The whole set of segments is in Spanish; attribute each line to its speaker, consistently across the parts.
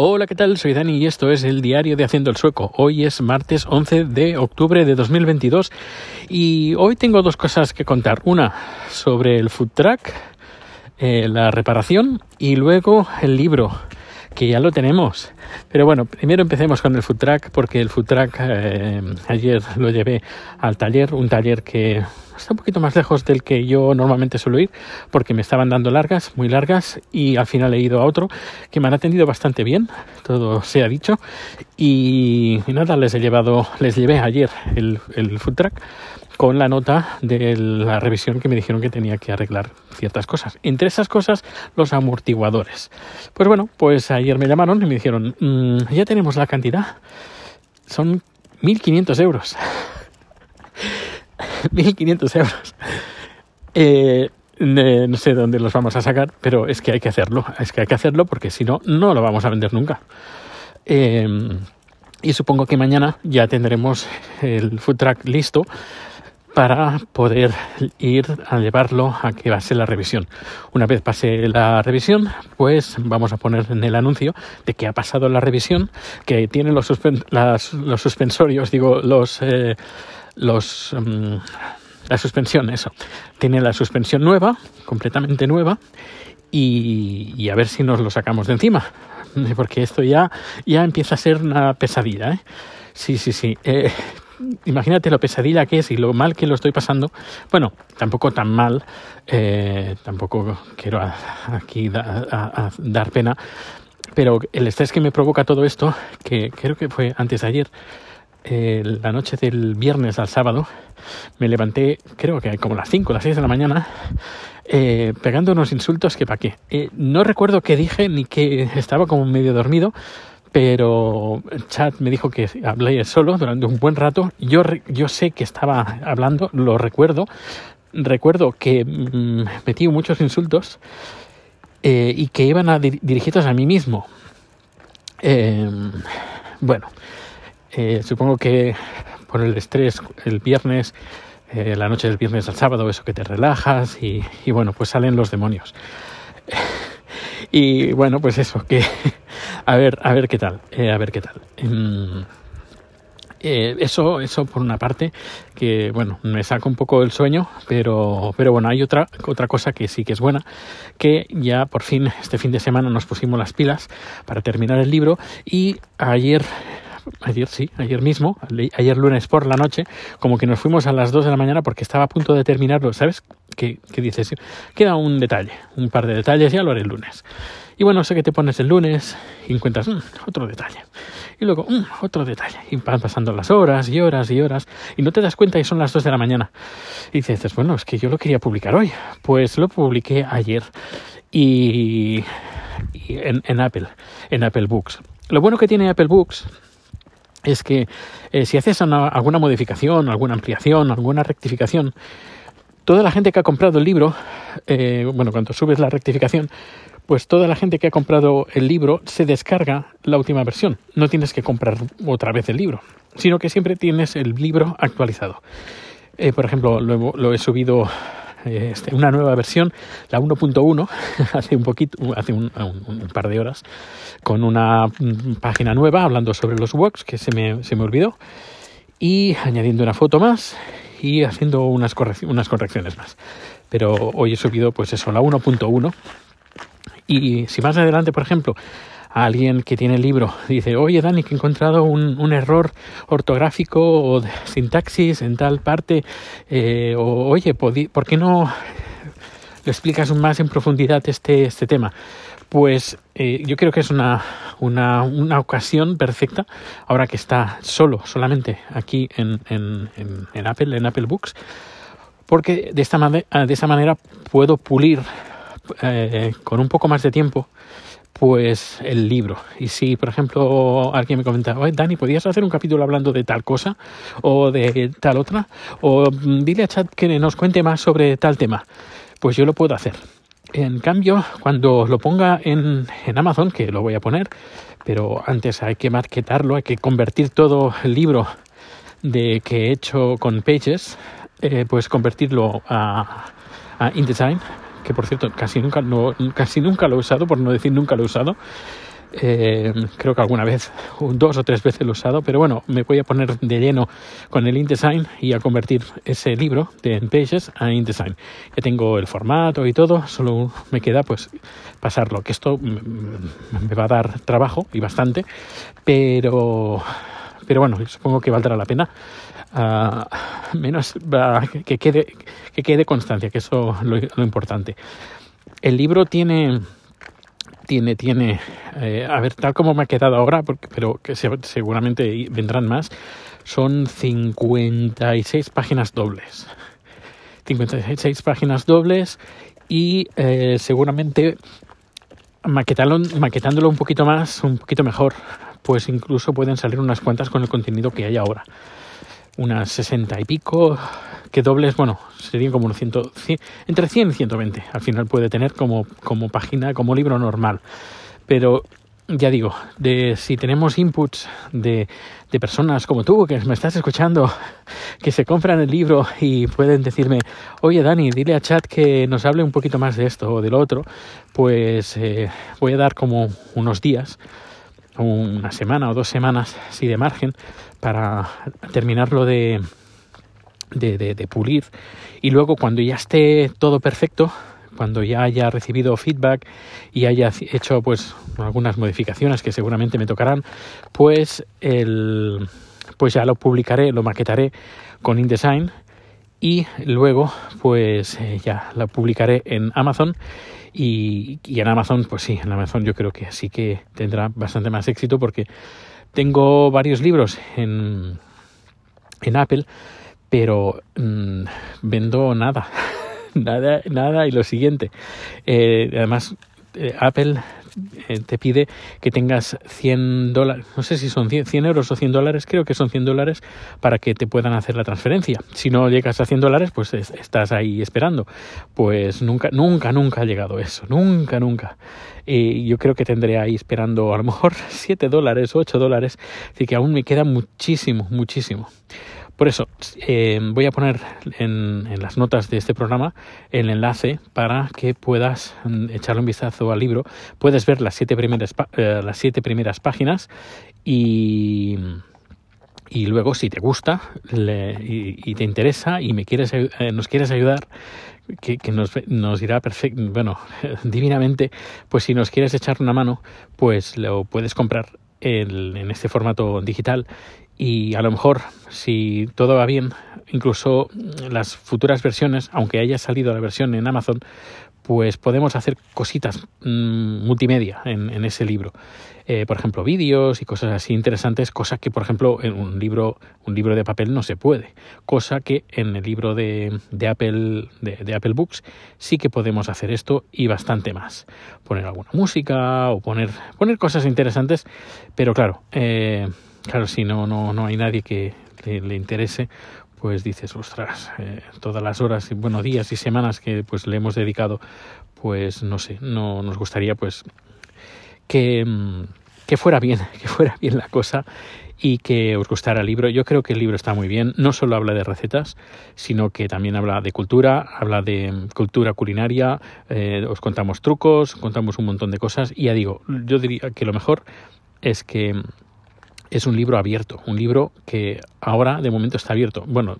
Speaker 1: Hola, ¿qué tal? Soy Dani y esto es el diario de Haciendo el Sueco. Hoy es martes 11 de octubre de 2022 y hoy tengo dos cosas que contar. Una sobre el food track, eh, la reparación y luego el libro que ya lo tenemos. Pero bueno, primero empecemos con el food track porque el food track eh, ayer lo llevé al taller, un taller que está un poquito más lejos del que yo normalmente suelo ir porque me estaban dando largas, muy largas y al final he ido a otro que me han atendido bastante bien, todo se ha dicho y, nada, les he llevado, les llevé ayer el, el food track con la nota de la revisión que me dijeron que tenía que arreglar ciertas cosas. Entre esas cosas, los amortiguadores. Pues bueno, pues ayer me llamaron y me dijeron, mm, ya tenemos la cantidad. Son 1.500 euros. 1.500 euros. Eh, no sé dónde los vamos a sacar, pero es que hay que hacerlo. Es que hay que hacerlo porque si no, no lo vamos a vender nunca. Eh, y supongo que mañana ya tendremos el food track listo para poder ir a llevarlo a que ser la revisión. Una vez pase la revisión, pues vamos a poner en el anuncio de que ha pasado la revisión, que tiene los, los suspensorios, digo, los... Eh, los mm, la suspensión, eso. Tiene la suspensión nueva, completamente nueva, y, a ver si nos lo sacamos de encima. Porque esto ya, ya empieza a ser una pesadilla, ¿eh? Sí, sí, sí. Eh, imagínate lo pesadilla que es y lo mal que lo estoy pasando. Bueno, tampoco tan mal, eh, tampoco quiero aquí dar pena, pero el estrés que me provoca todo esto, que creo que fue antes de ayer, eh, la noche del viernes al sábado, me levanté, creo que como las 5 o las 6 de la mañana, eh, pegando unos insultos que para qué. no recuerdo qué dije ni que estaba como medio dormido, pero chat me dijo que hablé solo durante un buen rato. Yo, yo sé que estaba hablando, lo recuerdo. Recuerdo que mm, metí muchos insultos eh, y que iban a dirigidos a mí mismo. Em, bueno, eh, supongo que por el estrés el viernes, eh, la noche del viernes al sábado, eso que te relajas y bueno, pues salen los demonios. Y bueno, pues eso, que a ver, a ver qué tal, eh, a ver qué tal. Em, eh, eso, eso por una parte, que bueno, me saca un poco el sueño, pero, pero bueno, hay otra, otra cosa que sí que es buena, que ya por fin, este fin de semana nos pusimos las pilas para terminar el libro y ayer ayer sí, ayer mismo, ayer lunes por la noche, como que nos fuimos a las 2 de la mañana porque estaba a punto de terminarlo, ¿sabes? ¿Qué, qué dices? Queda un detalle, un par de detalles, ya lo haré el lunes. Y bueno, sé que te pones el lunes y encuentras mm, otro detalle. Y luego mm, otro detalle. Y van pasando las horas y horas y horas. Y no te das cuenta y son las 2 de la mañana. Y dices, bueno, es que yo lo quería publicar hoy. Pues lo publiqué ayer. Y, en, Apple, en Apple Books. Lo bueno que tiene Apple Books es que eh, si haces alguna modificación, alguna ampliación, alguna rectificación, toda la gente que ha comprado el libro, eh, bueno, cuando subes la rectificación, pues toda la gente que ha comprado el libro se descarga la última versión. No tienes que comprar otra vez el libro, sino que siempre tienes el libro actualizado. Eh, por ejemplo, lo, he subido este, una nueva versión, la 1.1, hace un poquito, hace un, par de horas, con una página nueva hablando sobre los WOX que se me, se me olvidó y añadiendo una foto más y haciendo unas, unas correcciones más. Pero hoy he subido pues eso, la 1.1 y si más adelante, por ejemplo, alguien que tiene el libro dice, oye Dani, que he encontrado un, error ortográfico o sintaxis en tal parte, eh, o oye, ¿por qué no le explicas más en profundidad este, este tema? Pues eh, yo creo que es una, una, una, ocasión perfecta, ahora que está solo, solamente aquí en, en, en, Apple, en Apple Books, porque de esta, de esta manera puedo pulir eh, con un poco más de tiempo, pues el libro. Y si, por ejemplo, alguien me comenta, oye, Dani, ¿podrías hacer un capítulo hablando de tal cosa o de tal otra? O mm, dile a Chat que nos cuente más sobre tal tema. Pues yo lo puedo hacer. En cambio, cuando lo ponga en, en Amazon, que lo voy a poner, pero antes hay que marketarlo, hay que convertir todo el libro de que he hecho con Pages, eh, pues convertirlo a, a InDesign que por cierto casi nunca, no, casi nunca lo he usado, por no decir nunca lo he usado. Eh, creo que alguna vez, dos o tres veces lo he usado, pero bueno, me voy a poner de lleno con el InDesign y a convertir ese libro de Pages a InDesign. Ya tengo el formato y todo, solo me queda pues pasarlo, que esto me va a dar trabajo y bastante, pero, pero bueno, supongo que valdrá la pena. Uh, menos que, quede, que quede constancia, que eso es lo, lo importante. El libro tiene tiene, tiene, eh, a ver, tal como me ha quedado ahora, porque, pero que se, seguramente vendrán más, son 56 páginas dobles. 56 páginas dobles y eh, seguramente maquetándolo un poquito más, un poquito mejor, pues incluso pueden salir unas cuantas con el contenido que hay ahora. Unas 60 y pico, que dobles, bueno, serían como un 100, entre 100 y 120. Al final puede tener como, como página, como libro normal. Pero ya digo, de si tenemos inputs de, de, personas como tú que me estás escuchando, que se compran el libro y pueden decirme, oye Dani, dile a Chat que nos hable un poquito más de esto o del otro, pues eh, voy a dar como unos días, una semana o dos semanas, así de margen, para terminarlo de, de, de, pulir. Y luego cuando ya esté todo perfecto cuando ya haya recibido feedback y haya hecho pues algunas modificaciones que seguramente me tocarán pues el pues ya lo publicaré lo maquetaré con InDesign y luego pues eh, ya lo publicaré en Amazon y, y, en Amazon pues sí en Amazon yo creo que sí que tendrá bastante más éxito porque tengo varios libros en en Apple pero mmm, vendo nada, nada, nada y lo siguiente. Eh, además, eh, Apple eh, te pide que tengas 100 dólares, no sé si son 100, 100, euros o 100 dólares, creo que son 100 dólares para que te puedan hacer la transferencia. Si no llegas a 100 dólares, pues es, estás ahí esperando. Pues nunca, nunca, nunca ha llegado eso, nunca, nunca. Y yo creo que tendré ahí esperando a lo mejor 7 dólares, 8 dólares, así que aún me queda muchísimo, muchísimo. Por eso, eh, voy a poner en, las notas de este programa el enlace para que puedas mm, echarle un vistazo al libro. Puedes ver las siete primeras, eh, las siete primeras páginas y, y luego, si te gusta y, te interesa y me quieres, eh, nos quieres ayudar, que, nos, nos, irá perfecto, bueno, divinamente, pues si nos quieres echar una mano, pues lo puedes comprar en este formato digital y a lo mejor si todo va bien incluso las futuras versiones aunque haya salido la versión en Amazon pues podemos hacer cositas mmm, multimedia en, en, ese libro. Eh, por ejemplo vídeos y cosas así interesantes cosa que por ejemplo en un libro un libro de papel no se puede cosa que en el libro de, de Apple de, de, Apple Books sí que podemos hacer esto y bastante más. Poner alguna música o poner poner cosas interesantes pero claro eh, Claro, si no, no, no hay nadie que le, interese, pues dices, ostras, eh, todas las horas, bueno, días y semanas que pues le hemos dedicado, pues no sé, no nos gustaría pues que, mm, que fuera bien, que fuera bien la cosa y que os gustara el libro. Yo creo que el libro está muy bien. No solo habla de recetas, sino que también habla de cultura, habla de mm, cultura culinaria, eh, os contamos trucos, contamos un montón de cosas. Y ya digo, yo diría que lo mejor es que mm, es un libro abierto, un libro que ahora de momento está abierto. Bueno,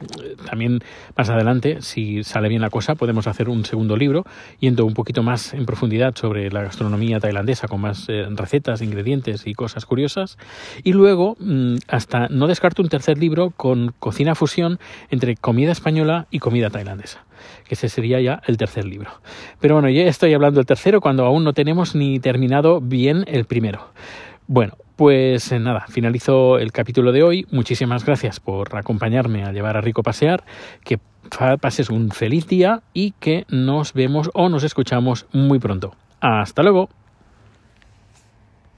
Speaker 1: también más adelante, si sale bien la cosa, podemos hacer un segundo libro yendo un poquito más en profundidad sobre la gastronomía tailandesa con más eh, recetas, ingredientes y cosas curiosas. Y luego, mm, hasta no descarto un tercer libro con cocina fusión entre comida española y comida tailandesa que ese sería ya el tercer libro. Pero bueno, ya estoy hablando del tercero cuando aún no tenemos ni terminado bien el primero. Bueno, pues eh, nada, finalizo el capítulo de hoy. Muchísimas gracias por acompañarme a llevar a Rico pasear. Que pases un feliz día y que nos vemos o nos escuchamos muy pronto. Hasta luego.